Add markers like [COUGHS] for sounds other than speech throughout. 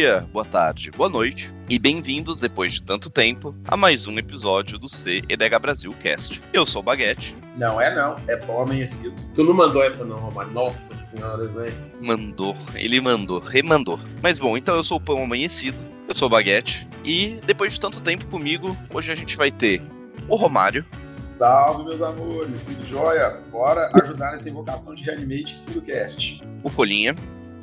dia, boa tarde, boa noite e bem-vindos, depois de tanto tempo, a mais um episódio do CEDH Brasil Cast. Eu sou o Baguete. Não é não, é bom amanhecido. Tu não mandou essa não, Romário. Nossa senhora, velho. Mandou, ele mandou, remandou. Mas bom, então eu sou o Pão Amanhecido, eu sou o Baguete, e depois de tanto tempo comigo, hoje a gente vai ter o Romário. Salve, meus amores, tudo jóia? Bora ajudar nessa invocação de Reanimate do cast. O Colinha.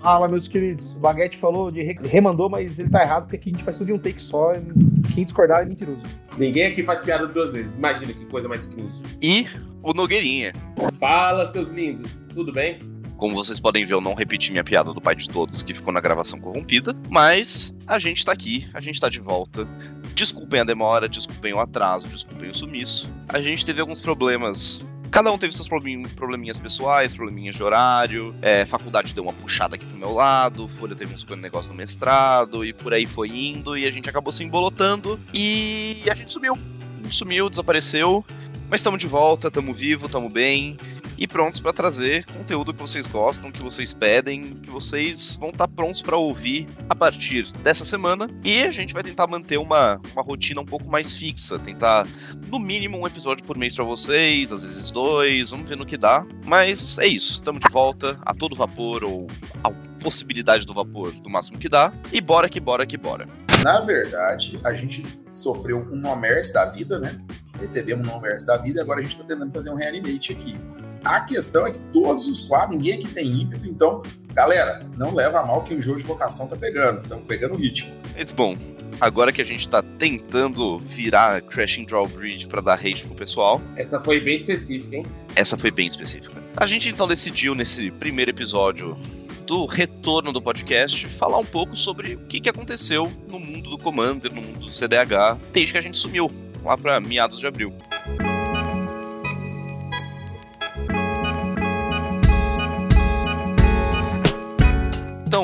Fala, meus queridos. O Baguete falou de re- remandou, mas ele tá errado, porque aqui a gente faz tudo em um take só. e Quem discordar é mentiroso. Ninguém aqui faz piada duas vezes. Imagina que coisa mais cringe. E o Nogueirinha. Fala, seus lindos. Tudo bem? Como vocês podem ver, eu não repeti minha piada do pai de todos, que ficou na gravação corrompida. Mas a gente tá aqui, a gente tá de volta. Desculpem a demora, desculpem o atraso, desculpem o sumiço. A gente teve alguns problemas. Cada um teve seus problemin- probleminhas pessoais, probleminhas de horário. É, faculdade deu uma puxada aqui pro meu lado, Folha teve uns negócio no mestrado, e por aí foi indo, e a gente acabou se embolotando. E a gente sumiu. A gente sumiu, desapareceu. Mas estamos de volta, estamos vivos, estamos bem e prontos para trazer conteúdo que vocês gostam, que vocês pedem, que vocês vão estar prontos para ouvir a partir dessa semana. E a gente vai tentar manter uma, uma rotina um pouco mais fixa, tentar no mínimo um episódio por mês para vocês, às vezes dois, vamos ver no que dá. Mas é isso, estamos de volta a todo vapor ou a possibilidade do vapor do máximo que dá. E bora que bora que bora. Na verdade, a gente sofreu um Nomers da vida, né? Recebemos um Nomers da vida agora a gente tá tentando fazer um Reanimate aqui. A questão é que todos os quadros, ninguém aqui tem ímpeto, então, galera, não leva a mal que o jogo de vocação tá pegando, estamos pegando o ritmo. Mas bom, agora que a gente tá tentando virar Crashing Drawbridge para dar rage pro pessoal, Essa foi bem específica, hein? essa foi bem específica. A gente então decidiu nesse primeiro episódio do retorno do podcast falar um pouco sobre o que, que aconteceu no mundo do Commander, no mundo do CDH, desde que a gente sumiu, lá para meados de abril.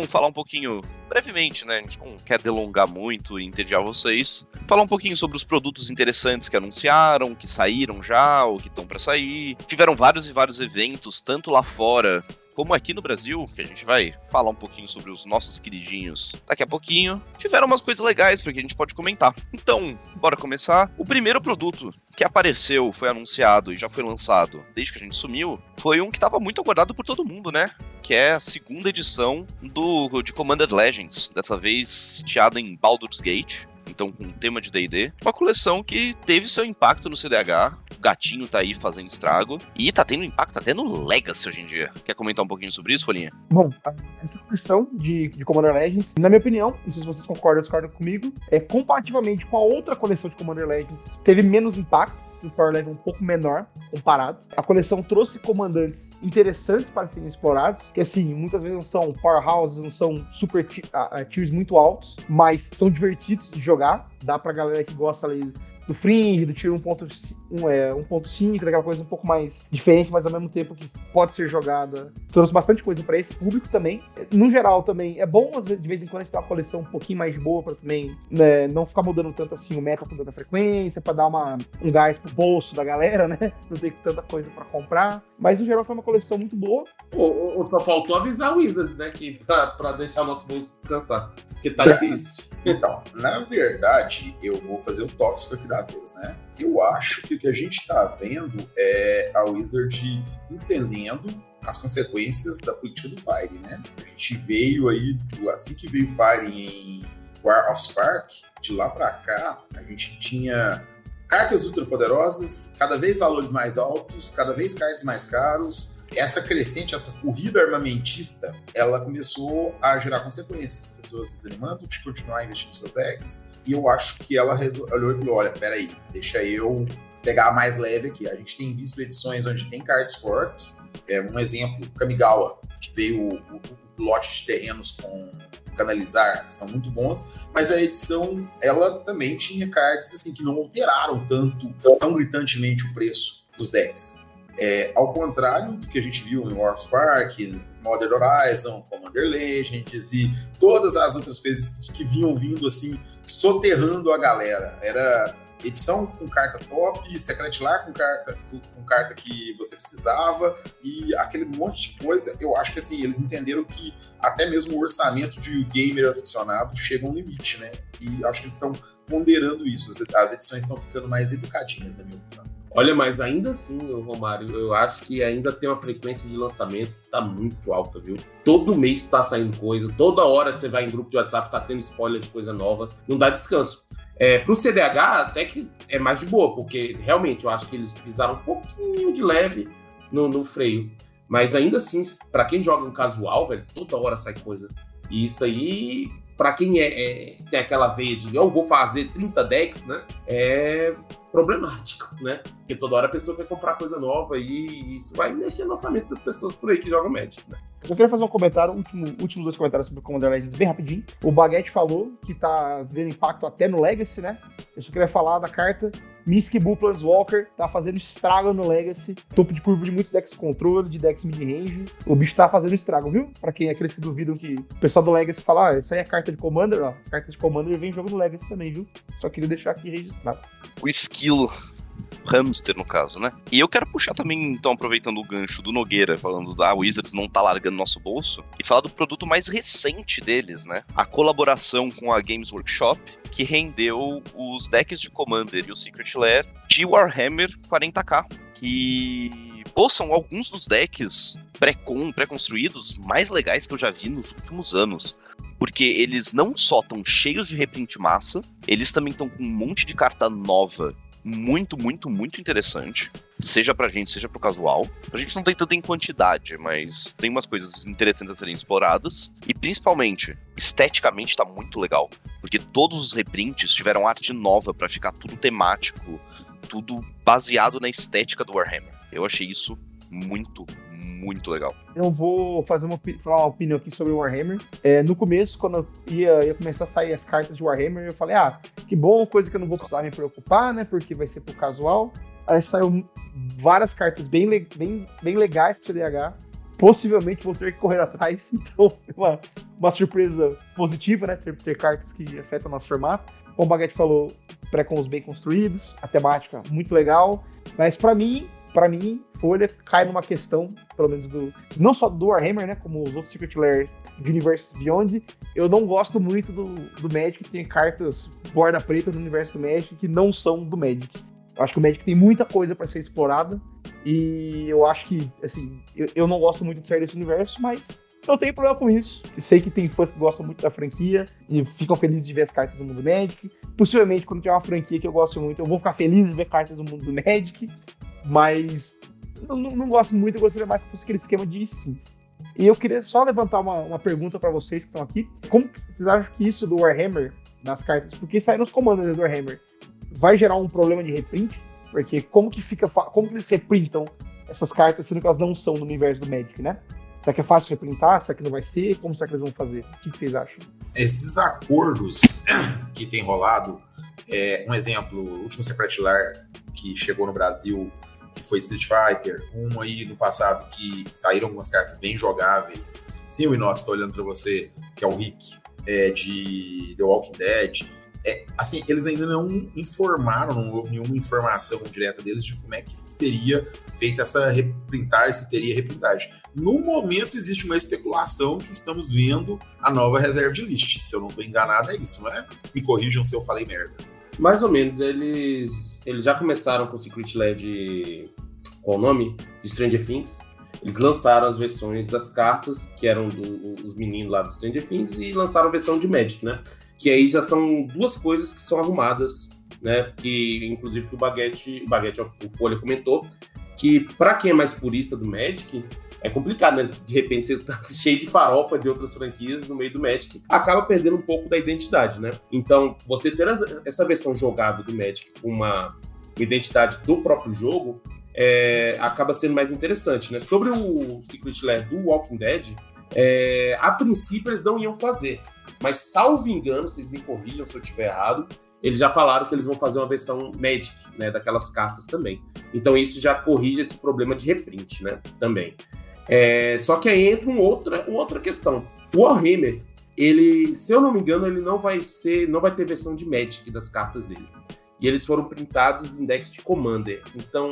Falar um pouquinho, brevemente, né? A gente não quer delongar muito e entediar vocês. Falar um pouquinho sobre os produtos interessantes que anunciaram, que saíram já, ou que estão para sair. Tiveram vários e vários eventos, tanto lá fora como aqui no Brasil, que a gente vai falar um pouquinho sobre os nossos queridinhos daqui a pouquinho. Tiveram umas coisas legais porque a gente pode comentar. Então, bora começar. O primeiro produto que apareceu, foi anunciado e já foi lançado desde que a gente sumiu, foi um que estava muito aguardado por todo mundo, né? Que é a segunda edição do de Commander Legends, dessa vez sitiada em Baldur's Gate. Então, com tema de DD. Uma coleção que teve seu impacto no CDH. O gatinho tá aí fazendo estrago. E tá tendo impacto até no Legacy hoje em dia. Quer comentar um pouquinho sobre isso, Folhinha? Bom, essa coleção de, de Commander Legends, na minha opinião, não sei se vocês concordam ou discordam comigo, é comparativamente com a outra coleção de Commander Legends, teve menos impacto. Um power level um pouco menor comparado. A coleção trouxe comandantes interessantes para serem explorados, que assim, muitas vezes não são powerhouses, não são super ti- ah, ah, tiers muito altos, mas são divertidos de jogar. Dá pra galera que gosta ali do Fringe, do Tier 1.5, um, é, 1.5, daquela coisa um pouco mais diferente, mas ao mesmo tempo que pode ser jogada. Trouxe bastante coisa pra esse público também. No geral, também é bom às vezes, de vez em quando a gente ter uma coleção um pouquinho mais boa pra também né, não ficar mudando tanto assim o meta com tanta frequência, pra dar uma, um gás pro bolso da galera, né? [LAUGHS] Não ter tanta coisa pra comprar. Mas no geral foi uma coleção muito boa. Ô, Só faltou avisar o Wizards, né? Que pra, pra deixar o nosso bolso descansar. Porque tá difícil. Então, na verdade, eu vou fazer o tóxico aqui da vez, né? Eu acho que o que a gente tá vendo é a Wizard entendendo as consequências da política do Fire, né? A gente veio aí, do- assim que veio o Fire em War of Spark, de lá pra cá, a gente tinha cartas ultra poderosas, cada vez valores mais altos, cada vez cards mais caros. Essa crescente, essa corrida armamentista, ela começou a gerar consequências. As pessoas desanimando de continuar investindo seus decks. E eu acho que ela olhou e falou: olha, peraí, deixa eu pegar mais leve aqui. A gente tem visto edições onde tem cards fortes. É, um exemplo, Kamigawa, que veio o, o, o lote de terrenos com canalizar, são muito bons, mas a edição, ela também tinha cards assim, que não alteraram tanto, tão gritantemente o preço dos decks. É, ao contrário do que a gente viu em War of Spark, Modern Horizon, Commander Legends e todas as outras coisas que, vinham vindo assim, soterrando a galera. Era edição com carta top, Secret Lar com carta, com, carta que você precisava e aquele monte de coisa. Eu acho que assim, eles entenderam que até mesmo o orçamento de gamer aficionado chega a um limite, né? E acho que eles estão ponderando isso. As edições estão ficando mais educadinhas, na minha opinião. Olha, mas ainda assim, Romário, eu acho que ainda tem uma frequência de lançamento que tá muito alta, viu? Todo mês tá saindo coisa, toda hora você vai em grupo de WhatsApp, tá tendo spoiler de coisa nova, não dá descanso. É, pro CDH, até que é mais de boa, porque realmente eu acho que eles pisaram um pouquinho de leve no, no freio. Mas ainda assim, para quem joga um casual, velho, toda hora sai coisa. E isso aí para quem é, é, tem aquela veia de eu vou fazer 30 decks, né? É problemático, né? Porque toda hora a pessoa quer comprar coisa nova e isso vai mexer no orçamento das pessoas por aí que jogam Magic, né? Eu queria fazer um comentário, último, últimos dois comentários sobre o Commander Legends bem rapidinho. O Baguette falou que tá vendo impacto até no Legacy, né? Eu só queria falar da carta Misk Bull Planeswalker, tá fazendo estrago no Legacy. Topo de curva de muitos decks de controle, de decks mid-range. O bicho tá fazendo estrago, viu? Pra quem é aqueles que duvidam que o pessoal do Legacy fala, ah, isso aí é carta de Commander, ó. As cartas de Commander vem jogo no Legacy também, viu? Só queria deixar aqui registrado. O esquilo hamster, no caso, né? E eu quero puxar também, então, aproveitando o gancho do Nogueira, falando da Wizards não tá largando nosso bolso, e falar do produto mais recente deles, né? A colaboração com a Games Workshop, que rendeu os decks de Commander e o Secret Lair de Warhammer 40k, que pô, são alguns dos decks pré-construídos pré mais legais que eu já vi nos últimos anos porque eles não só estão cheios de reprint massa, eles também estão com um monte de carta nova muito, muito, muito interessante. Seja pra gente, seja pro casual. A gente não tem tanto em quantidade, mas tem umas coisas interessantes a serem exploradas. E principalmente, esteticamente tá muito legal. Porque todos os reprints tiveram arte nova para ficar tudo temático, tudo baseado na estética do Warhammer. Eu achei isso muito, muito legal. Eu vou fazer uma, falar uma opinião aqui sobre Warhammer. É, no começo, quando ia, ia começar a sair as cartas de Warhammer, eu falei, ah, que bom, coisa que eu não vou precisar me preocupar, né? Porque vai ser pro casual. Aí saiu várias cartas bem, bem, bem legais pro CDH. Possivelmente vou ter que correr atrás, [LAUGHS] então uma, uma surpresa positiva, né? Ter, ter cartas que afetam nosso formato. Como o Baguette falou, pré-cons bem construídos, a temática muito legal. Mas para mim, para mim, Folha cai numa questão, pelo menos do. Não só do Warhammer, né? Como os outros Secret Lairs de Universe Beyond. Eu não gosto muito do, do Magic, tem cartas borda preta no universo do Magic que não são do Magic. Eu acho que o Magic tem muita coisa para ser explorada. E eu acho que, assim, eu, eu não gosto muito de sair desse universo, mas não tenho problema com isso. Eu sei que tem fãs que gostam muito da franquia e ficam felizes de ver as cartas do mundo Magic. Possivelmente, quando tiver uma franquia que eu gosto muito, eu vou ficar feliz de ver cartas do mundo do Magic. Mas não, não gosto muito, eu gostaria mais que aquele esquema de skins. E eu queria só levantar uma, uma pergunta para vocês que estão aqui. Como vocês acham que isso do Warhammer, nas cartas, porque sai nos comandos do Warhammer, vai gerar um problema de reprint? Porque como que fica, como que eles reprintam essas cartas, sendo que elas não são no universo do Magic, né? Será que é fácil reprintar? Será que não vai ser? Como será que eles vão fazer? O que vocês acham? Esses acordos [COUGHS] que tem rolado, é, um exemplo, o último Secret Lar que chegou no Brasil que foi Street Fighter, um aí no passado que saíram algumas cartas bem jogáveis. Sim, o Inox está olhando para você, que é o Rick, é, de The Walking Dead. É, assim, eles ainda não informaram, não houve nenhuma informação direta deles de como é que seria feita essa reprintagem, se teria reprintagem. No momento existe uma especulação que estamos vendo a nova reserva de list. Se eu não estou enganado, é isso, não é? Me corrijam se eu falei merda. Mais ou menos, eles eles já começaram com o Secret Led. Qual o nome? De Stranger Things. Eles lançaram as versões das cartas, que eram dos do, meninos lá do Stranger Things, e lançaram a versão de Magic, né? Que aí já são duas coisas que são arrumadas, né? Que, inclusive, que o Baguette, o Baguette, o Folha comentou, que para quem é mais purista do Magic, é complicado, né? De repente você tá [LAUGHS] cheio de farofa de outras franquias no meio do Magic, acaba perdendo um pouco da identidade, né? Então, você ter essa versão jogável do Magic com uma identidade do próprio jogo é, acaba sendo mais interessante, né? Sobre o Secret Lair do Walking Dead, é, a princípio eles não iam fazer, mas salvo engano, vocês me corrijam se eu estiver errado, eles já falaram que eles vão fazer uma versão Magic, né, daquelas cartas também. Então isso já corrige esse problema de reprint, né, também. É, só que aí entra uma outra, uma outra questão. O Warhammer, ele, se eu não me engano, ele não vai ser, não vai ter versão de Magic das cartas dele. e eles foram printados em decks de Commander. Então,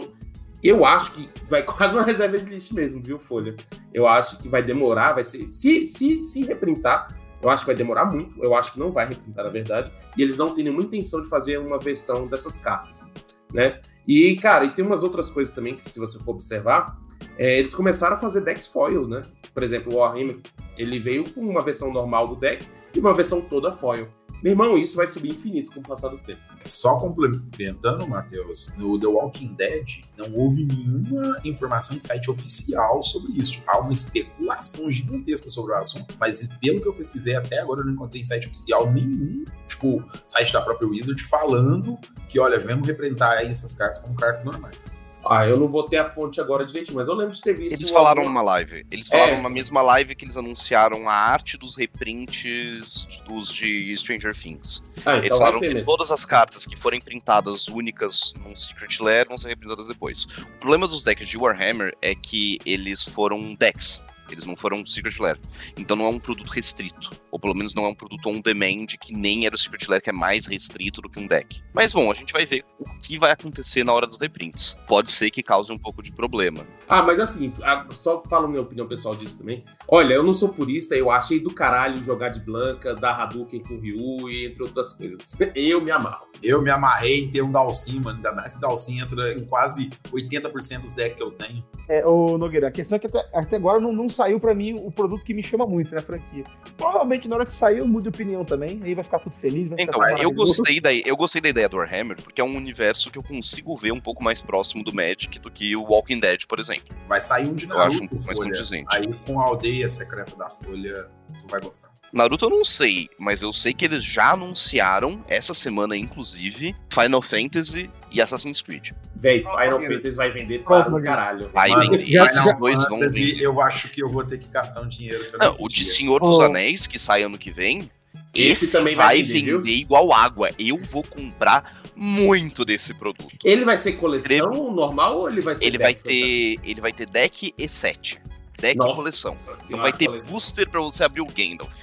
eu acho que vai [LAUGHS] quase uma reserva de list mesmo, viu, Folha? Eu acho que vai demorar, vai ser. Se, se, se reprintar, eu acho que vai demorar muito. Eu acho que não vai reprintar, na verdade. E eles não têm nenhuma intenção de fazer uma versão dessas cartas, né? E, cara, e tem umas outras coisas também que, se você for observar, é, eles começaram a fazer decks foil, né? Por exemplo, o Warhammer, ele veio com uma versão normal do deck e uma versão toda foil. Meu irmão, isso vai subir infinito com o passar do tempo. Só complementando, Matheus, no The Walking Dead não houve nenhuma informação em site oficial sobre isso. Há uma especulação gigantesca sobre o assunto, mas pelo que eu pesquisei até agora, eu não encontrei em site oficial nenhum, tipo, site da própria Wizard, falando que, olha, vamos representar essas cartas como cartas normais. Ah, eu não vou ter a fonte agora direito, mas eu lembro de ter visto. Eles falaram alguma... numa live. Eles falaram É. na mesma live que eles anunciaram a arte dos reprints dos de Stranger Things. Ah, Eles então vai falaram que mesmo. todas as cartas que forem printadas únicas num Secret Lair vão ser reprintadas depois. O problema dos decks de Warhammer é que eles foram decks. Eles não foram Secret Lair. Então não é um produto restrito. Ou pelo menos não é um produto on demand, que nem era o Secret Lair, que é mais restrito do que um deck. Mas bom, a gente vai ver o que vai acontecer na hora dos reprints. Pode ser que cause um pouco de problema. Ah, mas assim, só falo minha opinião pessoal disso também. Olha, eu não sou purista, eu achei do caralho jogar de Blanca, dar Hadouken com Ryu e entre outras coisas. [LAUGHS] Eu me amarro. Eu me amarrei em ter um Dalsin, mano. Ainda mais que Dalsin entra em quase 80% dos decks que eu tenho. É, ô Nogueira, a questão é que até, até agora não, não saiu pra mim o produto que me chama muito na franquia. Provavelmente na hora que sair eu mudo de opinião também, aí vai ficar tudo feliz. Então, eu gostei, da, eu gostei da ideia do Warhammer, porque é um universo que eu consigo ver um pouco mais próximo do Magic do que o Walking Dead, por exemplo. Vai sair um de Eu acho um Naruto, pouco mais condizente. Aí com a aldeia secreta da Folha, tu vai gostar. Naruto eu não sei, mas eu sei que eles já anunciaram, essa semana inclusive, Final Fantasy e Assassin's Creed. Véi, Final Nogueira. Fantasy vai vender para o Nogueira. caralho. Vai vender, esses dois vão vender. Eu acho que eu vou ter que gastar um dinheiro pra Não, o de. Senhor dos Oh. Anéis, que sai ano que vem, Esse esse, também vai vai vender, vender, igual água. Eu vou comprar muito desse produto. Ele vai ser coleção normal ou ele vai ser Ele vai ter, ele vai ter deck e set. Deck Nossa e coleção. Então vai ter coleção. booster pra você abrir o Gandalf.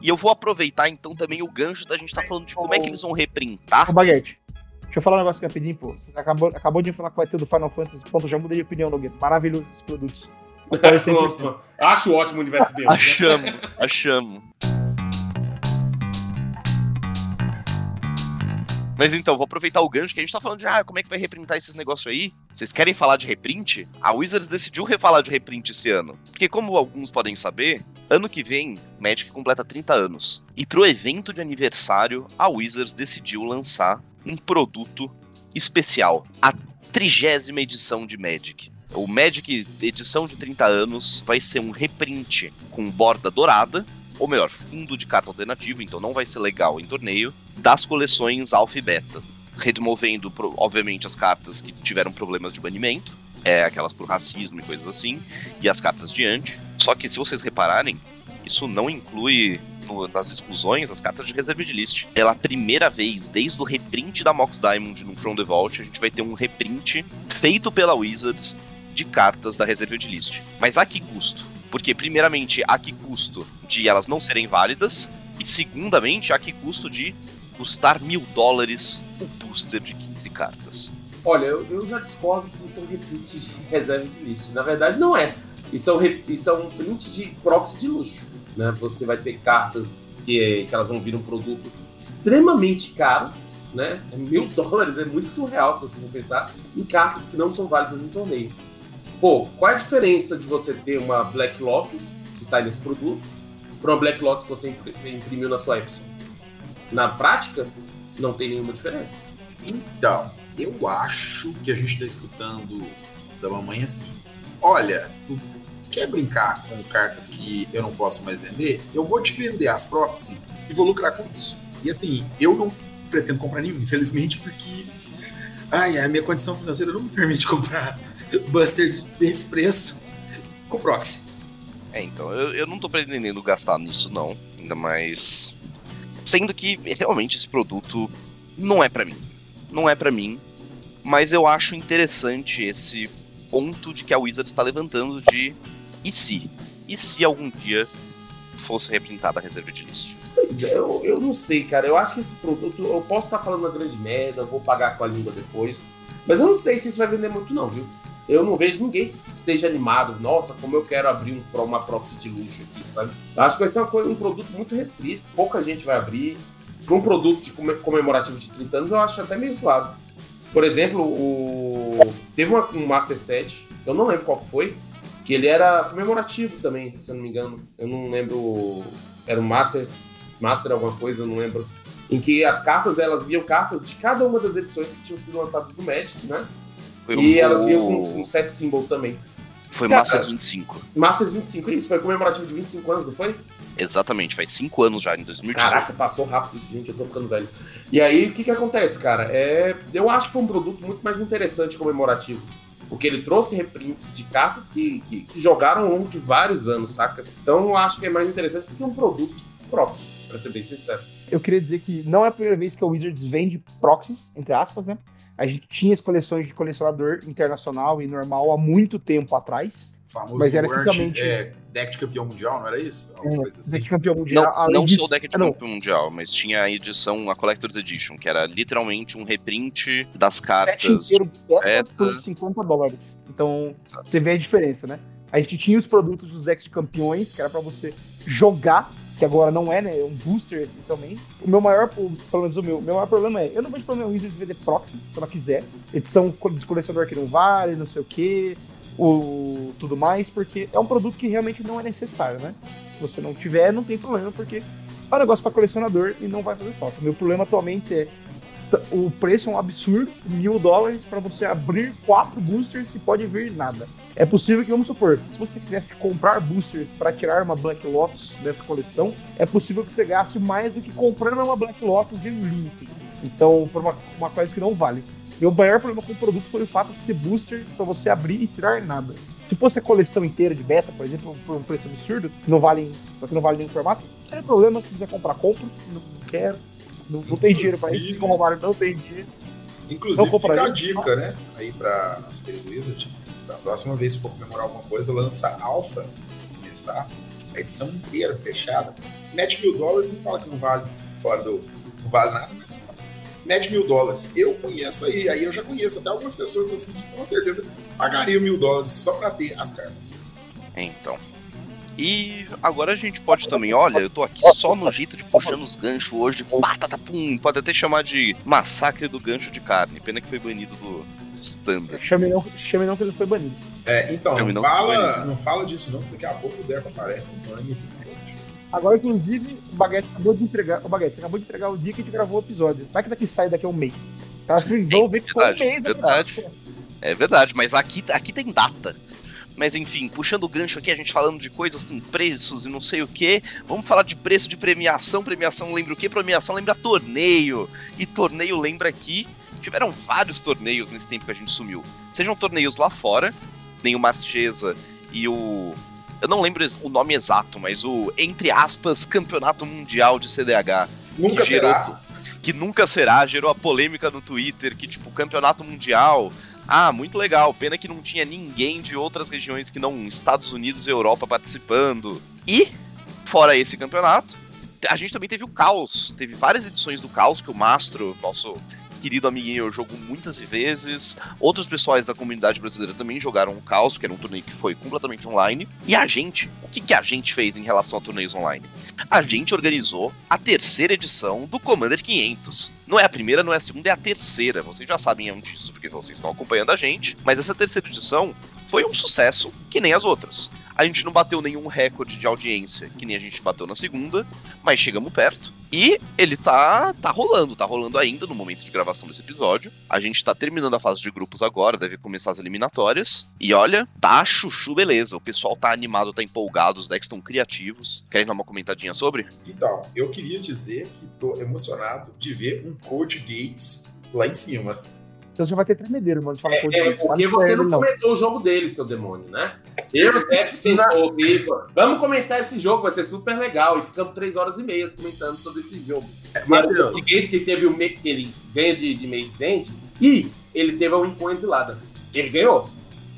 E eu vou aproveitar então também o gancho da gente tá falando de como é que eles vão reprintar. Ô, Baguete, deixa eu falar um negócio rapidinho, pô. Você acabou, acabou de falar que vai ter do Final Fantasy. Ponto, já mudei de opinião, Nogueira. Maravilhoso esses produtos. Apoio 100%. Pronto. Acho ótimo o universo dele. né? Achamos, Mas então, vou aproveitar o gancho que a gente tá falando de ah, como é que vai reprintar esses negócios aí. Vocês querem falar de reprint? A Wizards decidiu refalar de reprint esse ano. Porque, como alguns podem saber, ano que vem, Magic completa 30 anos. E pro evento de aniversário, a Wizards decidiu lançar um produto especial. A trigésima edição de Magic. O Magic edição de 30 anos vai ser um reprint com borda dourada, ou melhor, fundo de carta alternativo, então não vai ser legal em torneio, das coleções Alpha e Beta. Removendo, obviamente, as cartas que tiveram problemas de banimento, é, aquelas por racismo e coisas assim, e as cartas de anti. Só que se vocês repararem, isso não inclui nas exclusões as cartas de reserva de list. Pela primeira vez, desde o reprint da Mox Diamond no From the Vault, a gente vai ter um reprint feito pela Wizards de cartas da reserva de list. Mas a que custo? Porque, primeiramente, a que custo de elas não serem válidas, e segundamente, a que custo de custar mil dólares o booster de 15 cartas. Olha, eu, eu já discordo que isso é um reprint de [LAUGHS] reserva de list. Na verdade, não é. Isso é um, isso é um print de proxy de luxo. Né? Você vai ter cartas que, que elas vão vir um produto extremamente caro, né? É Mil [LAUGHS] dólares é muito surreal se você for pensar em cartas que não são válidas em torneio. Pô, qual a diferença de você ter uma Black Lotus, que sai nesse produto, para uma Black Lotus que você impri- imprimiu na sua Epson? Na prática, não tem nenhuma diferença. Então, eu acho que a gente tá escutando da mamãe assim. Olha, tu quer brincar com cartas que eu não posso mais vender? Eu vou te vender as proxy e vou lucrar com isso. E assim, eu não pretendo comprar nenhum, infelizmente, porque ai, a minha condição financeira não me permite [LAUGHS] comprar [LAUGHS] Buster desse preço com proxy. É, então, eu, eu não tô pretendendo gastar nisso, não. Ainda mais. Sendo que realmente esse produto não é pra mim. Não é pra mim. Mas eu acho interessante esse ponto de que a Wizard está levantando de e se? E se algum dia fosse reprintada a reserva de list? Pois é, eu, eu não sei, cara. Eu acho que esse produto, eu posso estar falando uma grande merda, eu vou pagar com a língua depois. Mas eu não sei se isso vai vender muito, não, viu? Eu não vejo ninguém que esteja animado. Nossa, como eu quero abrir um, uma proxy de luxo aqui, sabe? Acho que vai ser coisa, um produto muito restrito. Pouca gente vai abrir. Para um produto de comemorativo de 30 anos, eu acho até meio suave. Por exemplo, o... teve uma, um Master Set, eu não lembro qual foi, que ele era comemorativo também, se eu não me engano. Eu não lembro. Era um Master, Master alguma coisa, eu não lembro. Em que as cartas, elas viam cartas de cada uma das edições que tinham sido lançadas do Magic, né? Foi e um... elas vinham com um set symbol também. Foi Cara, Masters 25. Masters 25, isso, foi comemorativo de 25 anos, não foi? Exatamente, faz 5 anos já, em 2018. Caraca, passou rápido isso, gente, eu tô ficando velho. E aí, o que que acontece, cara? É, eu acho que foi um produto muito mais interessante comemorativo. Porque ele trouxe reprints de cartas que, que, que jogaram ao longo de vários anos, saca? Então eu acho que é mais interessante do que um produto proxies, pra ser bem sincero. Eu queria dizer que não é a primeira vez que a Wizards vende proxies, entre aspas, né? A gente tinha as coleções de colecionador internacional e normal há muito tempo atrás. Famoso mas era Word, é, deck de campeão mundial, não era isso? É, assim. Deck de campeão mundial. Não, não de... só o deck de ah, campeão mundial, mas tinha a edição, a Collector's Edition, que era literalmente um reprint das cartas. Inteiro beta por 50 dólares. Então, você vê a diferença, né? A gente tinha os produtos dos decks de campeões, que era para você jogar, que agora não é, né? É um booster, essencialmente. O meu maior, pelo menos o meu, meu maior problema é, eu não vejo problema em Wizards vender proxy, se ela quiser. Edição de colecionador que não vale, não sei o quê o tudo mais, porque é um produto que realmente não é necessário, né? Se você não tiver, não tem problema, porque é um negócio para colecionador e não vai fazer falta. Meu problema atualmente é o preço é um absurdo, mil dólares para você abrir quatro boosters e pode vir nada. É possível que, vamos supor, se você quisesse comprar boosters para tirar uma Black Lotus dessa coleção, é possível que você gaste mais do que comprando uma Black Lotus de limite. Então, por uma, uma coisa que não vale. Meu maior problema com o produto foi o fato de ser booster para você abrir e tirar nada. Se fosse a coleção inteira de beta, por exemplo, por um preço absurdo, não vale, só que não vale nenhum formato, não tem problema, se quiser comprar, compro, não quero, não, não tem dinheiro para isso, como roubaram, não tem dinheiro. Inclusive, fica a dica, né, aí pra nossa querida Wizard, da próxima vez que for comemorar alguma coisa, lança Alpha, começar, a edição inteira fechada, mete mil dólares e fala que não vale, fora do, não vale nada, mas mete mil dólares. Eu conheço aí, aí eu já conheço até algumas pessoas assim que com certeza pagariam mil dólares só para ter as cartas. Então. E agora a gente pode também, olha, eu tô aqui só no jeito de puxando os ganchos hoje, batata pum, pode até chamar de massacre do gancho de carne, pena que foi banido do standard. Chame não, chame não que ele foi banido. É, então, não, não fala, não fala disso não, porque daqui a pouco o Deco aparece bane esse episódio. Agora, inclusive, o Baguete acabou de entregar. O Baguete acabou de entregar o dia que a gente gravou o episódio. Vai que daqui sai daqui a um mês. Tá? Vamos ver que foi um mês. Verdade. É verdade, mas aqui, aqui tem data. Mas enfim, puxando o gancho aqui, a gente falando de coisas com preços e não sei o que. Vamos falar de preço de premiação. Premiação lembra o que? Premiação lembra torneio. E torneio lembra que tiveram vários torneios nesse tempo que a gente sumiu. Sejam torneios lá fora, nem o Marchesa e o eu não lembro o nome exato, mas o, entre aspas, Campeonato Mundial de CDH. Nunca que gerou, será. Que nunca será, gerou a polêmica no Twitter, que, tipo, Campeonato Mundial. Ah, muito legal. Pena que não tinha ninguém de outras regiões que não Estados Unidos e Europa participando. E, fora esse campeonato, a gente também teve o Caos. Teve várias edições do Caos que o Mastro, nosso querido amiguinho jogou muitas vezes. Outros pessoais da comunidade brasileira também jogaram o Caos, que era um torneio que foi completamente online. E a gente, o que, que a gente fez em relação a torneios online? A gente organizou a terceira edição do Commander 500. Não é a primeira, não é a segunda, é a terceira. Vocês já sabem antes disso, porque vocês estão acompanhando a gente. Mas essa terceira edição foi um sucesso que nem as outras. A gente não bateu nenhum recorde de audiência, que nem a gente bateu na segunda, mas chegamos perto. E ele tá, tá rolando, tá rolando ainda no momento de gravação desse episódio. A gente tá terminando a fase de grupos agora, deve começar as eliminatórias. E olha, tá chuchu beleza. O pessoal tá animado, tá empolgado, os decks estão criativos. Querem dar uma comentadinha sobre? Então, eu queria dizer que tô emocionado de ver um Coach Gates lá em cima. Então você vai ter tremedeiro, mano. Fala, é, é, porque você não, não comentou o jogo dele, seu demônio, né? Eu Pepe sentou, vamos comentar esse jogo, vai ser super legal. E ficamos três horas e meia comentando sobre esse jogo. É, o Gates que teve o que ele ganha de, de End, e ele teve a win exilada. Ele ganhou.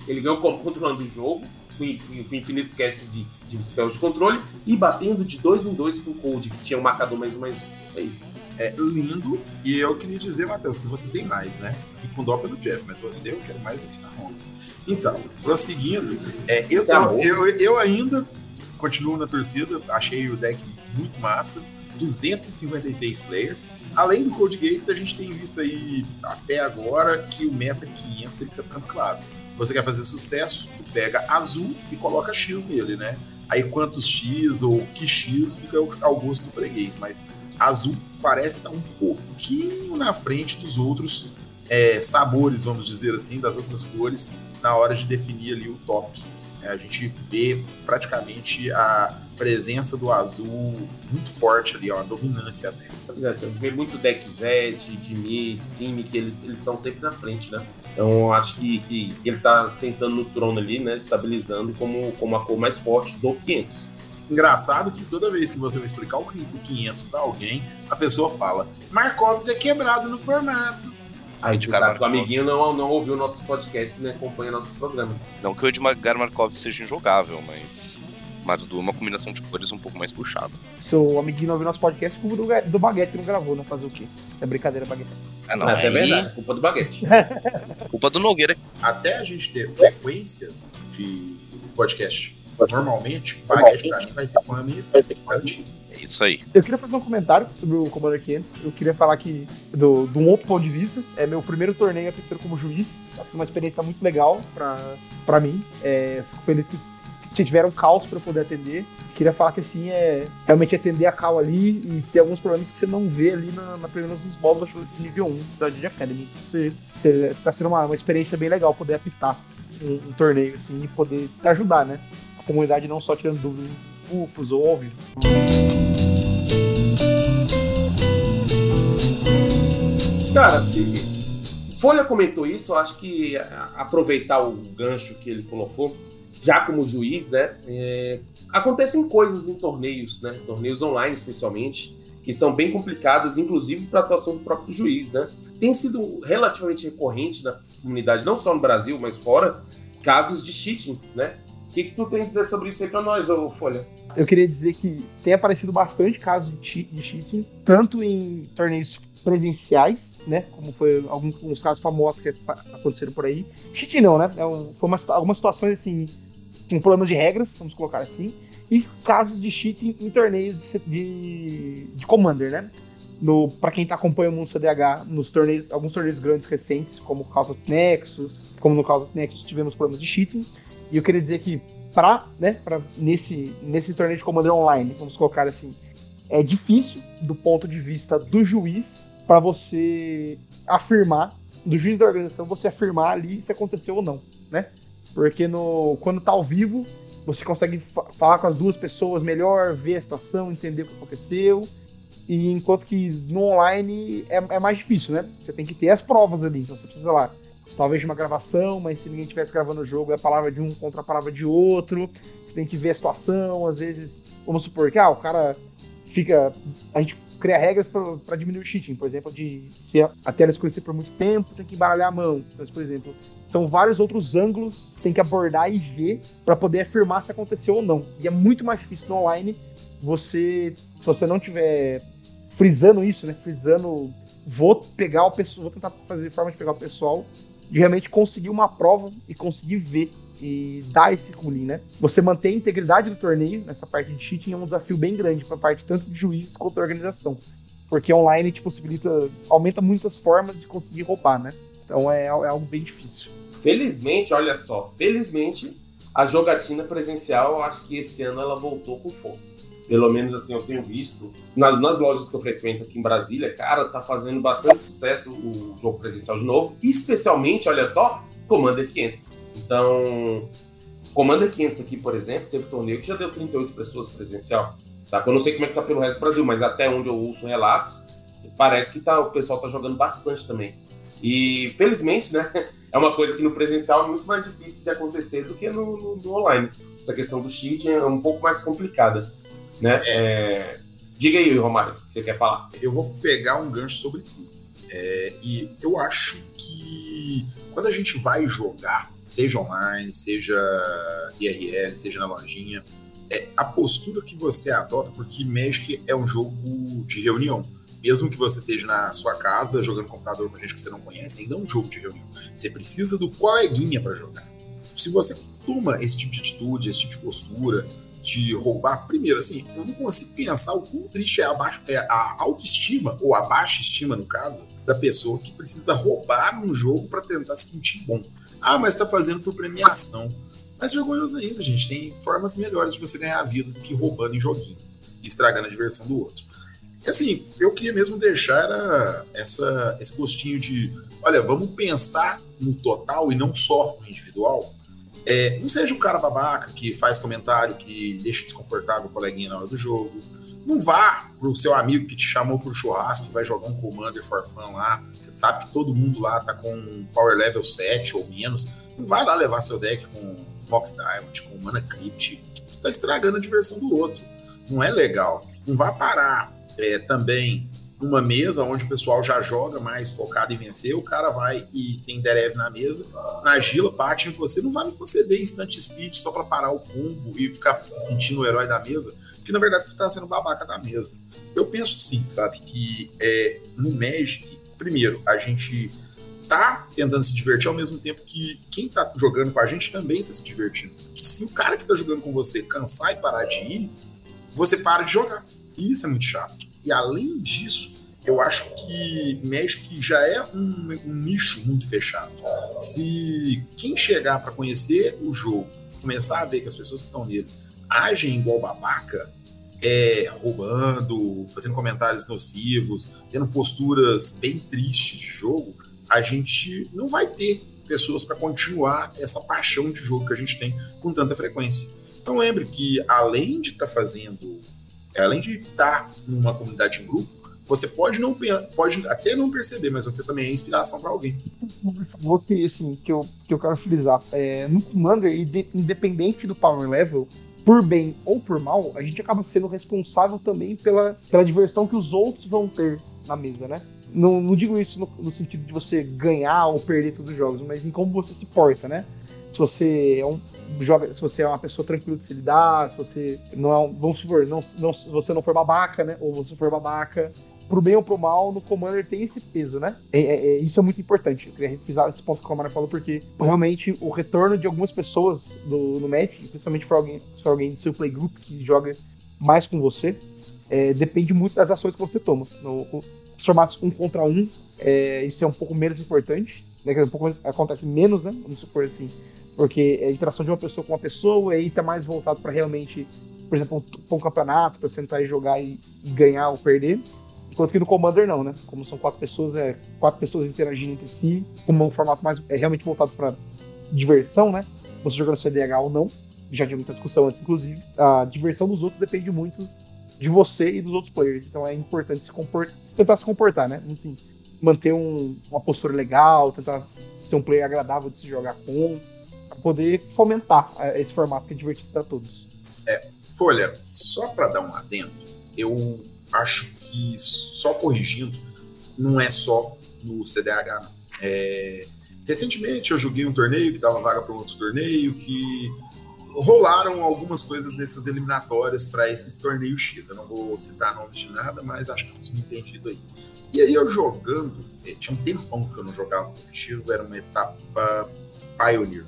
Ele ganhou controlando o jogo, com, com infinitos casts de, de sistema de controle e batendo de dois em dois com o Code, que tinha um marcador mais um mais um. É isso. É lindo, e eu queria dizer, Matheus, que você tem mais, né? Fico com dó pelo Jeff, mas você, eu quero mais do que está Honda. Então, prosseguindo, é, eu, Tá eu, eu, eu ainda continuo na torcida, achei o deck muito massa. 256 players. Além do Code Gates, a gente tem visto aí até agora que o meta 500 ele tá ficando claro. Você quer fazer sucesso, tu pega azul e coloca X nele, né? Aí quantos X ou que X fica ao gosto do freguês, mas azul parece estar um pouquinho na frente dos outros é, sabores, vamos dizer assim, das outras cores, na hora de definir ali o top. É, a gente vê praticamente a presença do azul muito forte ali, ó, a dominância até. Pois vê muito deck Zed, Jimmy, Simi, que eles estão sempre na frente, né? Então acho que, que ele tá sentando no trono ali, né? Estabilizando como, como a cor mais forte do 500. Engraçado que toda vez que você vai explicar o 500 para alguém, a pessoa fala: Markovs é quebrado no formato. Aí, De cara, o amiguinho não, não ouviu nossos podcasts, né? Acompanha nossos programas. Não que o Edgar Markov seja injogável, mas Marudu é uma combinação de cores um pouco mais puxada. Seu amiguinho não ouviu nosso podcast, culpa do, do Baguete que não gravou, não fazer o quê? É brincadeira, Baguete. Ah, não, Não, até aí, verdade, culpa do baguete. [LAUGHS] culpa do Nogueira. Até a gente ter frequências de podcast, normalmente, baguete pra mim vai ser com a minha que tá. É isso aí. Eu queria fazer um comentário sobre o Commander 500. Eu queria falar que, do, de um outro ponto de vista, é meu primeiro torneio apitando como juiz. Tá sendo uma experiência muito legal pra, pra mim. É, fico feliz que, que tiveram caos pra eu poder atender. Queria falar que, assim, é realmente atender a cal ali e ter alguns problemas que você não vê ali na, na primeira dos módulos de nível 1 da Digi Academy. Você, você, tá sendo uma, uma experiência bem legal poder apitar um, um torneio, assim, e poder ajudar, né? A comunidade não só tirando dúvidas em grupos ou vivo. Cara, Folha comentou isso, eu acho que aproveitar o gancho que ele colocou, já como juiz, né? é, acontecem coisas em torneios, né? Torneios online, especialmente, que são bem complicadas, inclusive para a atuação do próprio juiz, né? Tem sido relativamente recorrente na comunidade, não só no Brasil, mas fora, casos de cheating, né? O que, que tu tem a dizer sobre isso aí pra nós, ô Folha? Eu queria dizer que tem aparecido bastante casos de, de cheating, tanto em torneios presenciais, né? Como foi alguns, casos famosos que aconteceram por aí. Cheating não, né? É um, foi uma, algumas situações assim, com problemas de regras, vamos colocar assim. E casos de cheating em torneios de, de, de Commander, né? No, pra quem tá acompanhando o mundo CDH, nos torneios, alguns torneios grandes recentes, como Causa Nexus, como no Causa Nexus tivemos problemas de cheating. E eu queria dizer que pra, né, nesse, nesse torneio de Commander Online, vamos colocar assim, é difícil do ponto de vista do juiz para você afirmar, do juiz da organização, você afirmar ali se aconteceu ou não, né? Porque no, quando tá ao vivo, você consegue fa- falar com as duas pessoas melhor, ver a situação, entender o que aconteceu. E enquanto que no online é, é mais difícil, né? Você tem que ter as provas ali. Então você precisa lá, talvez de uma gravação, mas se ninguém estivesse gravando o jogo, é a palavra de um contra a palavra de outro. Você tem que ver a situação, às vezes, vamos supor que ah, o cara fica. A gente cria regras para diminuir o cheating, por exemplo, de se a, tela escurecer por muito tempo, tem que embaralhar a mão. Mas, por exemplo, são vários outros ângulos que tem que abordar e ver para poder afirmar se aconteceu ou não. E é muito mais difícil no online você, se você não tiver frisando isso, né? Frisando, vou pegar o pessoal, vou tentar fazer forma de pegar o pessoal, de realmente conseguir uma prova e conseguir ver e dar esse ruling, né? Você manter a integridade do torneio nessa parte de cheating é um desafio bem grande para parte tanto de juízes quanto da organização. Porque online te possibilita, aumenta muitas formas de conseguir roubar, né? Então é, é algo bem difícil. Felizmente, olha só, felizmente a jogatina presencial, eu acho que esse ano ela voltou com força. Pelo menos assim eu tenho visto. Nas, nas lojas que eu frequento aqui em Brasília, cara, tá fazendo bastante sucesso o jogo presencial de novo. Especialmente, olha só, Commander 500. Então, Commander 500 aqui, por exemplo, teve torneio que já deu 38 pessoas presencial. Tá? Eu não sei como é que tá pelo resto do Brasil, mas até onde eu ouço relatos, parece que tá, o pessoal tá jogando bastante também. E felizmente, né? [LAUGHS] É uma coisa que no presencial é muito mais difícil de acontecer do que no, no- no online. Essa questão do cheat é um pouco mais complicada, né? É, Diga aí, Romário, o que você quer falar? Eu vou pegar um gancho sobre tudo. É, e eu acho que quando a gente vai jogar seja online, seja IRL, seja na lojinha. É a postura que você adota, porque Magic é um jogo de reunião. Mesmo que você esteja na sua casa jogando computador com gente que você não conhece, ainda é um jogo de reunião. Você precisa do coleguinha para jogar. Se você toma esse tipo de atitude, esse tipo de postura, de roubar, primeiro, assim, eu não consigo pensar o quão triste é a, baixa, é a autoestima, ou a baixa estima, no caso, da pessoa que precisa roubar num jogo para tentar se sentir bom. Ah, mas tá fazendo por premiação. Mais vergonhoso ainda, gente. Tem formas melhores de você ganhar a vida do que roubando em joguinho e estragando a diversão do outro. E assim, eu queria mesmo deixar essa, esse gostinho de, olha, vamos pensar no total e não só no individual. É, não seja um cara babaca que faz comentário que deixa desconfortável o coleguinha na hora do jogo. Não vá pro seu amigo que te chamou pro churrasco e vai jogar um Commander for fun lá. Você sabe que todo mundo lá tá com Power Level 7 ou menos. Não vai lá levar seu deck com Mox Diamond, com Mana Crypt. Tu tá estragando a diversão do outro. Não é legal. Não vá parar é, também numa mesa onde o pessoal já joga mais focado em vencer, o cara vai e tem Derev na mesa, na gila, bate em você, não vai me conceder instant speed só para parar o combo e ficar se sentindo o herói da mesa, porque na verdade tu tá sendo babaca da mesa. Eu penso sim, sabe, que é, no Magic, primeiro, a gente tá tentando se divertir ao mesmo tempo que quem tá jogando com a gente também tá se divertindo. Que se o cara que tá jogando com você cansar e parar de ir, você para de jogar. E isso é muito chato. E além disso, eu acho que Magic já é um, um nicho muito fechado. Se quem chegar para conhecer o jogo, começar a ver que as pessoas que estão nele agem igual babaca, é, roubando, fazendo comentários nocivos, tendo posturas bem tristes de jogo, a gente não vai ter pessoas para continuar essa paixão de jogo que a gente tem com tanta frequência. Então lembre que além de estar tá fazendo além de estar tá numa comunidade em grupo, você pode não pode até não perceber, mas você também é inspiração para alguém. Vou que assim que eu, que eu quero frisar, é, no Commander, independente do power level, por bem ou por mal, a gente acaba sendo responsável também pela, pela diversão que os outros vão ter na mesa, né? Não, não digo isso no, no, sentido de você ganhar ou perder todos os jogos, mas em como você se porta, né? Se você é um, joga, se você é uma pessoa tranquila de se lidar, se você não é um, vamos supor, não, não, se você não for babaca, né? Ou você for babaca, pro bem ou pro mal, no Commander tem esse peso, né? É, é, é isso é muito importante. Eu queria revisar esse ponto que o Commander falou, porque realmente o retorno de algumas pessoas do, no match, principalmente alguém, se for alguém do seu playgroup que joga mais com você, é, depende muito das ações que você toma. No, os formatos um contra um, é, isso é um pouco menos importante, né? Que um pouco acontece menos, né? Vamos supor assim porque a interação de uma pessoa com uma pessoa, e aí tá mais voltado para realmente, por exemplo, um, um campeonato, para sentar e jogar e, e, ganhar ou perder. Enquanto que no Commander não, né? Como são quatro pessoas, é quatro pessoas interagindo entre si, como um formato mais é realmente voltado para diversão, né? Você jogando CDH ou não, já tinha muita discussão antes, inclusive. A diversão dos outros depende muito de você e dos outros players. Então é importante se comport... tentar se comportar, né? Assim, manter um, uma postura legal, tentar ser um player agradável de se jogar com poder fomentar é, esse formato que é divertido para todos. É, Folha, só para dar um adendo, eu acho que só corrigindo, não é só no CDH. É, recentemente eu joguei um torneio que dava vaga para um outro torneio, que rolaram algumas coisas nessas eliminatórias para esses torneios X. Eu não vou citar nomes de nada, mas acho que foi entendido aí. E aí eu jogando, é, tinha um tempão que eu não jogava competitivo, era uma etapa Pioneer,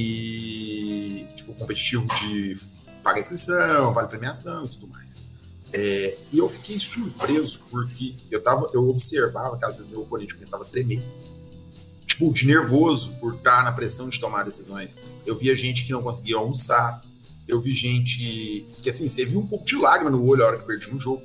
e tipo, competitivo de paga inscrição, vale premiação e tudo mais. É, e eu fiquei surpreso porque eu tava, eu observava que às vezes meu oponente começava a tremer. Tipo, de nervoso por estar na pressão de tomar decisões. Eu via gente que não conseguia almoçar. Eu vi gente que, assim, você viu um pouco de lágrima no olho a hora que perdi um jogo.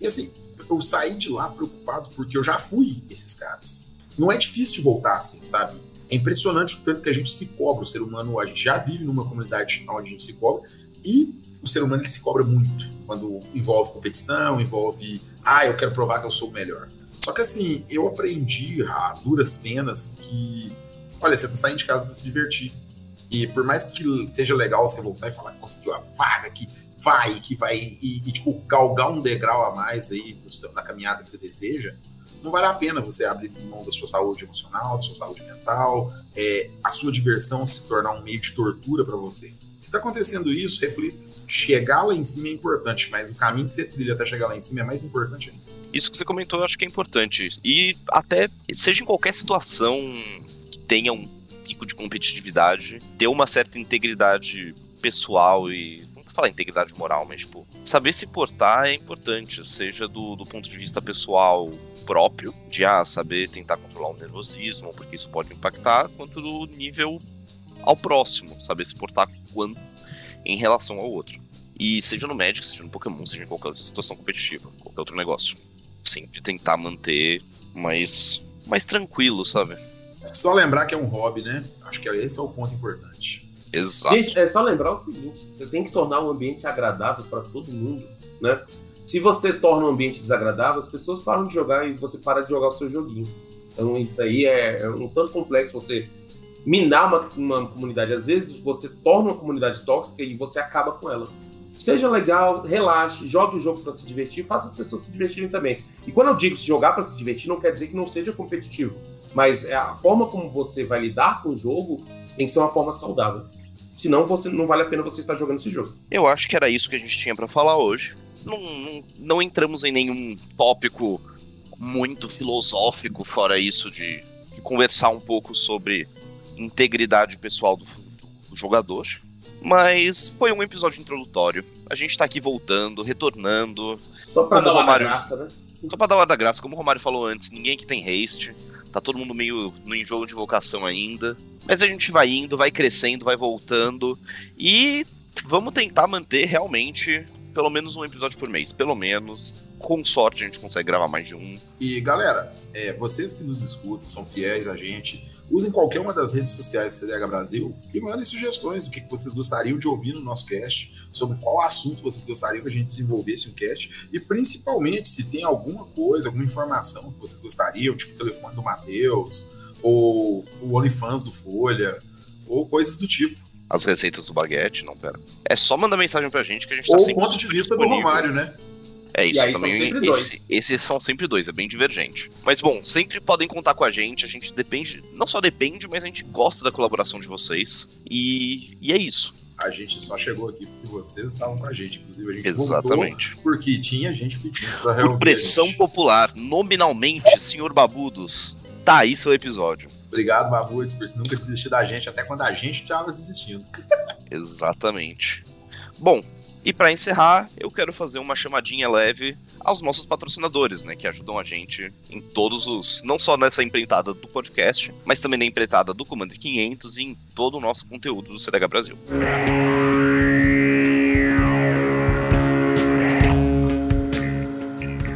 E, assim, eu saí de lá preocupado porque eu já fui esses caras. Não é difícil de voltar, assim, sabe? É impressionante o tanto que a gente se cobra. O ser humano, a gente já vive numa comunidade onde a gente se cobra e o ser humano ele se cobra muito quando envolve competição, envolve, ah, eu quero provar que eu sou o melhor. Só que assim, eu aprendi a duras penas que, olha, você tá saindo de casa para se divertir. E por mais que seja legal você voltar e falar conseguiu a vaga, que vai, que vai, e, e tipo, galgar um degrau a mais aí na caminhada que você deseja, não vale a pena você abrir mão da sua saúde emocional, da sua saúde mental, é, a sua diversão se tornar um meio de tortura para você. Se está acontecendo isso, reflita. Chegar lá em cima é importante, mas o caminho que você trilha até chegar lá em cima é mais importante ainda. Isso que você comentou eu acho que é importante. E até, seja em qualquer situação que tenha um pico de competitividade, ter uma certa integridade pessoal e. Falar integridade moral, mas, tipo, saber se portar é importante, seja do, do ponto de vista pessoal próprio, de ah, saber tentar controlar o nervosismo, porque isso pode impactar, quanto do nível ao próximo, saber se portar quanto em relação ao outro. E seja no Magic, seja no Pokémon, seja em qualquer outra situação competitiva, qualquer outro negócio. Sempre tentar manter mais, mais tranquilo, sabe? Só lembrar que é um hobby, né? Acho que esse é o ponto importante. Exato. Gente, é só lembrar o seguinte: você tem que tornar o ambiente agradável para todo mundo, né? Se você torna o ambiente desagradável, as pessoas param de jogar e você para de jogar o seu joguinho. Então isso aí é, é um tanto complexo você minar uma, uma comunidade. Às vezes você torna uma comunidade tóxica e você acaba com ela. Seja legal, relaxe, jogue o jogo para se divertir, faça as pessoas se divertirem também. E quando eu digo se jogar para se divertir, não quer dizer que não seja competitivo, mas é a forma como você vai lidar com o jogo tem que ser uma forma saudável. Senão você não vale a pena você estar jogando esse jogo. Eu acho que era isso que a gente tinha para falar hoje. Não, não, não, entramos em nenhum tópico muito filosófico fora isso de, de conversar um pouco sobre integridade pessoal do, do jogador. Mas foi um episódio introdutório. A gente tá aqui voltando, retornando. Só pra dar Romário... graça, né? Só pra dar hora da graça, como o Romário falou antes, ninguém que tem haste. Tá todo mundo meio no enjoo de vocação ainda. Mas a gente vai indo, vai crescendo, vai voltando. E vamos tentar manter realmente pelo menos um episódio por mês. Pelo menos. Com sorte a gente consegue gravar mais de um. E galera, é, vocês que nos escutam, são fiéis a gente Usem qualquer uma das redes sociais CDH Brasil e mandem sugestões do que vocês gostariam de ouvir no nosso cast, sobre qual assunto vocês gostariam que a gente desenvolvesse um cast, e principalmente se tem alguma coisa, alguma informação que vocês gostariam, tipo o telefone do Matheus, ou o OnlyFans do Folha, ou coisas do tipo. As receitas do baguete, não, pera. É só mandar mensagem pra gente que a gente tá ou sempre. o ponto de vista do Romário, né? É isso aí, também. Esse, esses são sempre dois, é bem divergente. Mas bom, sempre podem contar com a gente. A gente depende, não só depende, mas a gente gosta da colaboração de vocês. E, e é isso. A gente só chegou aqui porque vocês estavam com a gente. Inclusive, a gente Exatamente. porque tinha gente pedindo pra Por pressão popular, nominalmente, senhor Babudos. Tá aí seu episódio. Obrigado, Babudos, por nunca desistir da gente, até quando a gente estava desistindo. [LAUGHS] Exatamente. Bom, e para encerrar, eu quero fazer uma chamadinha leve aos nossos patrocinadores, né, que ajudam a gente em todos os, não só nessa empreitada do podcast, mas também na empreitada do Commander 500 e em todo o nosso conteúdo do CDH Brasil.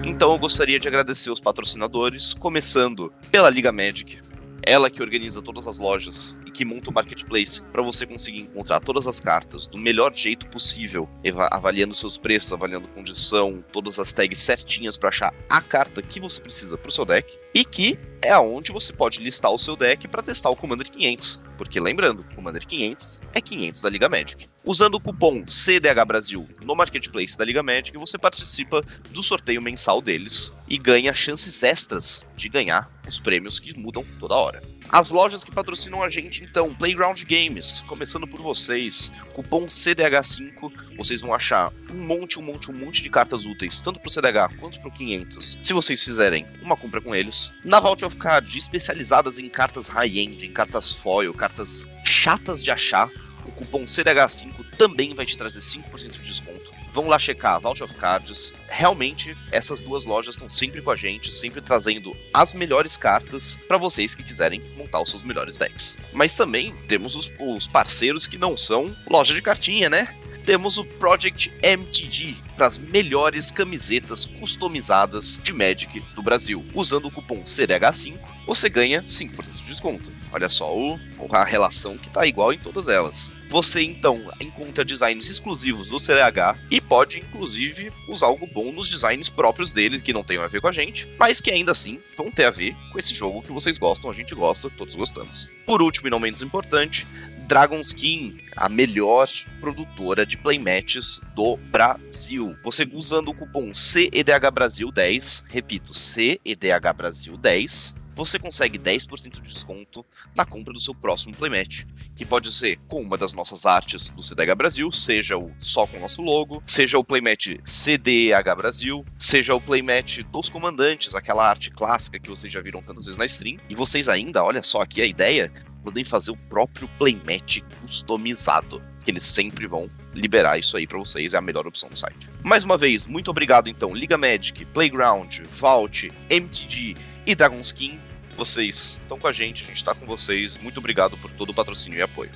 Então eu gostaria de agradecer os patrocinadores, começando pela Liga Magic, ela que organiza todas as lojas que monta o marketplace para você conseguir encontrar todas as cartas do melhor jeito possível, avaliando seus preços, avaliando condição, todas as tags certinhas para achar a carta que você precisa para o seu deck e que é aonde você pode listar o seu deck para testar o Commander 500. Porque lembrando, Commander 500 é 500 da Liga Magic. Usando o cupom CDH Brasil no marketplace da Liga Magic, você participa do sorteio mensal deles e ganha chances extras de ganhar os prêmios que mudam toda hora. As lojas que patrocinam a gente, então, Playground Games, começando por vocês, cupom CDH5, vocês vão achar um monte, um monte, um monte de cartas úteis, tanto pro CDH quanto pro 500, se vocês fizerem uma compra com eles. Na Vault of Card, especializadas em cartas high-end, em cartas foil, cartas chatas de achar, o cupom CDH5 também vai te trazer 5% de desconto Vão lá checar Vault of Cards. Realmente, essas duas lojas estão sempre com a gente, sempre trazendo as melhores cartas para vocês que quiserem montar os seus melhores decks. Mas também temos os, os parceiros que não são loja de cartinha, né? temos o Project MTG para as melhores camisetas customizadas de Magic do Brasil. Usando o cupom CDH5, você ganha 5% de desconto. Olha só o, a relação que tá igual em todas elas. Você então encontra designs exclusivos do CDH e pode inclusive usar algo bom nos designs próprios dele que não tenham a ver com a gente, mas que ainda assim vão ter a ver com esse jogo que vocês gostam, a gente gosta, todos gostamos. Por último e não menos importante, Dragon's King, a melhor produtora de playmatches do Brasil. Você usando o cupom CEDH Brasil 10, repito, CEDH Brasil 10, você consegue 10% de desconto na compra do seu próximo playmat, que pode ser com uma das nossas artes do CDH Brasil, seja o só com o nosso logo, seja o playmat CDH Brasil, seja o playmat dos comandantes, aquela arte clássica que vocês já viram tantas vezes na stream, e vocês ainda, olha só aqui a ideia, podem fazer o próprio playmat customizado, que eles sempre vão liberar isso aí para vocês, é a melhor opção do site. Mais uma vez, muito obrigado então Liga Magic, Playground, Vault, MTG e Dragon's King. Vocês estão com a gente, a gente está com vocês. Muito obrigado por todo o patrocínio e apoio.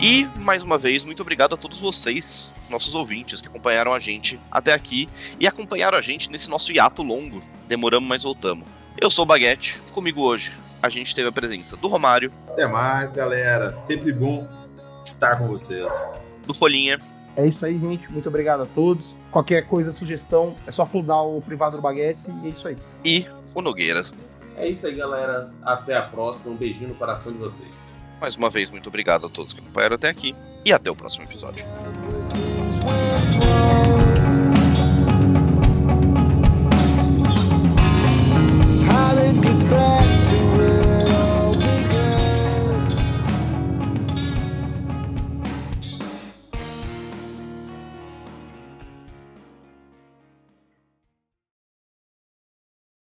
E, mais uma vez, muito obrigado a todos vocês, nossos ouvintes, que acompanharam a gente até aqui e acompanharam a gente nesse nosso hiato longo. Demoramos, mas voltamos. Eu sou o Baguete, comigo hoje a gente teve a presença do Romário. Até mais, galera. Sempre bom estar com vocês. Do Folhinha. É isso aí, gente. Muito obrigado a todos. Qualquer coisa, sugestão, é só fludar o privado do Baguete e é isso aí. E o Nogueira. É isso aí, galera. Até a próxima. Um beijinho no coração de vocês. Mais uma vez, muito obrigado a todos que acompanharam até aqui e até o próximo episódio.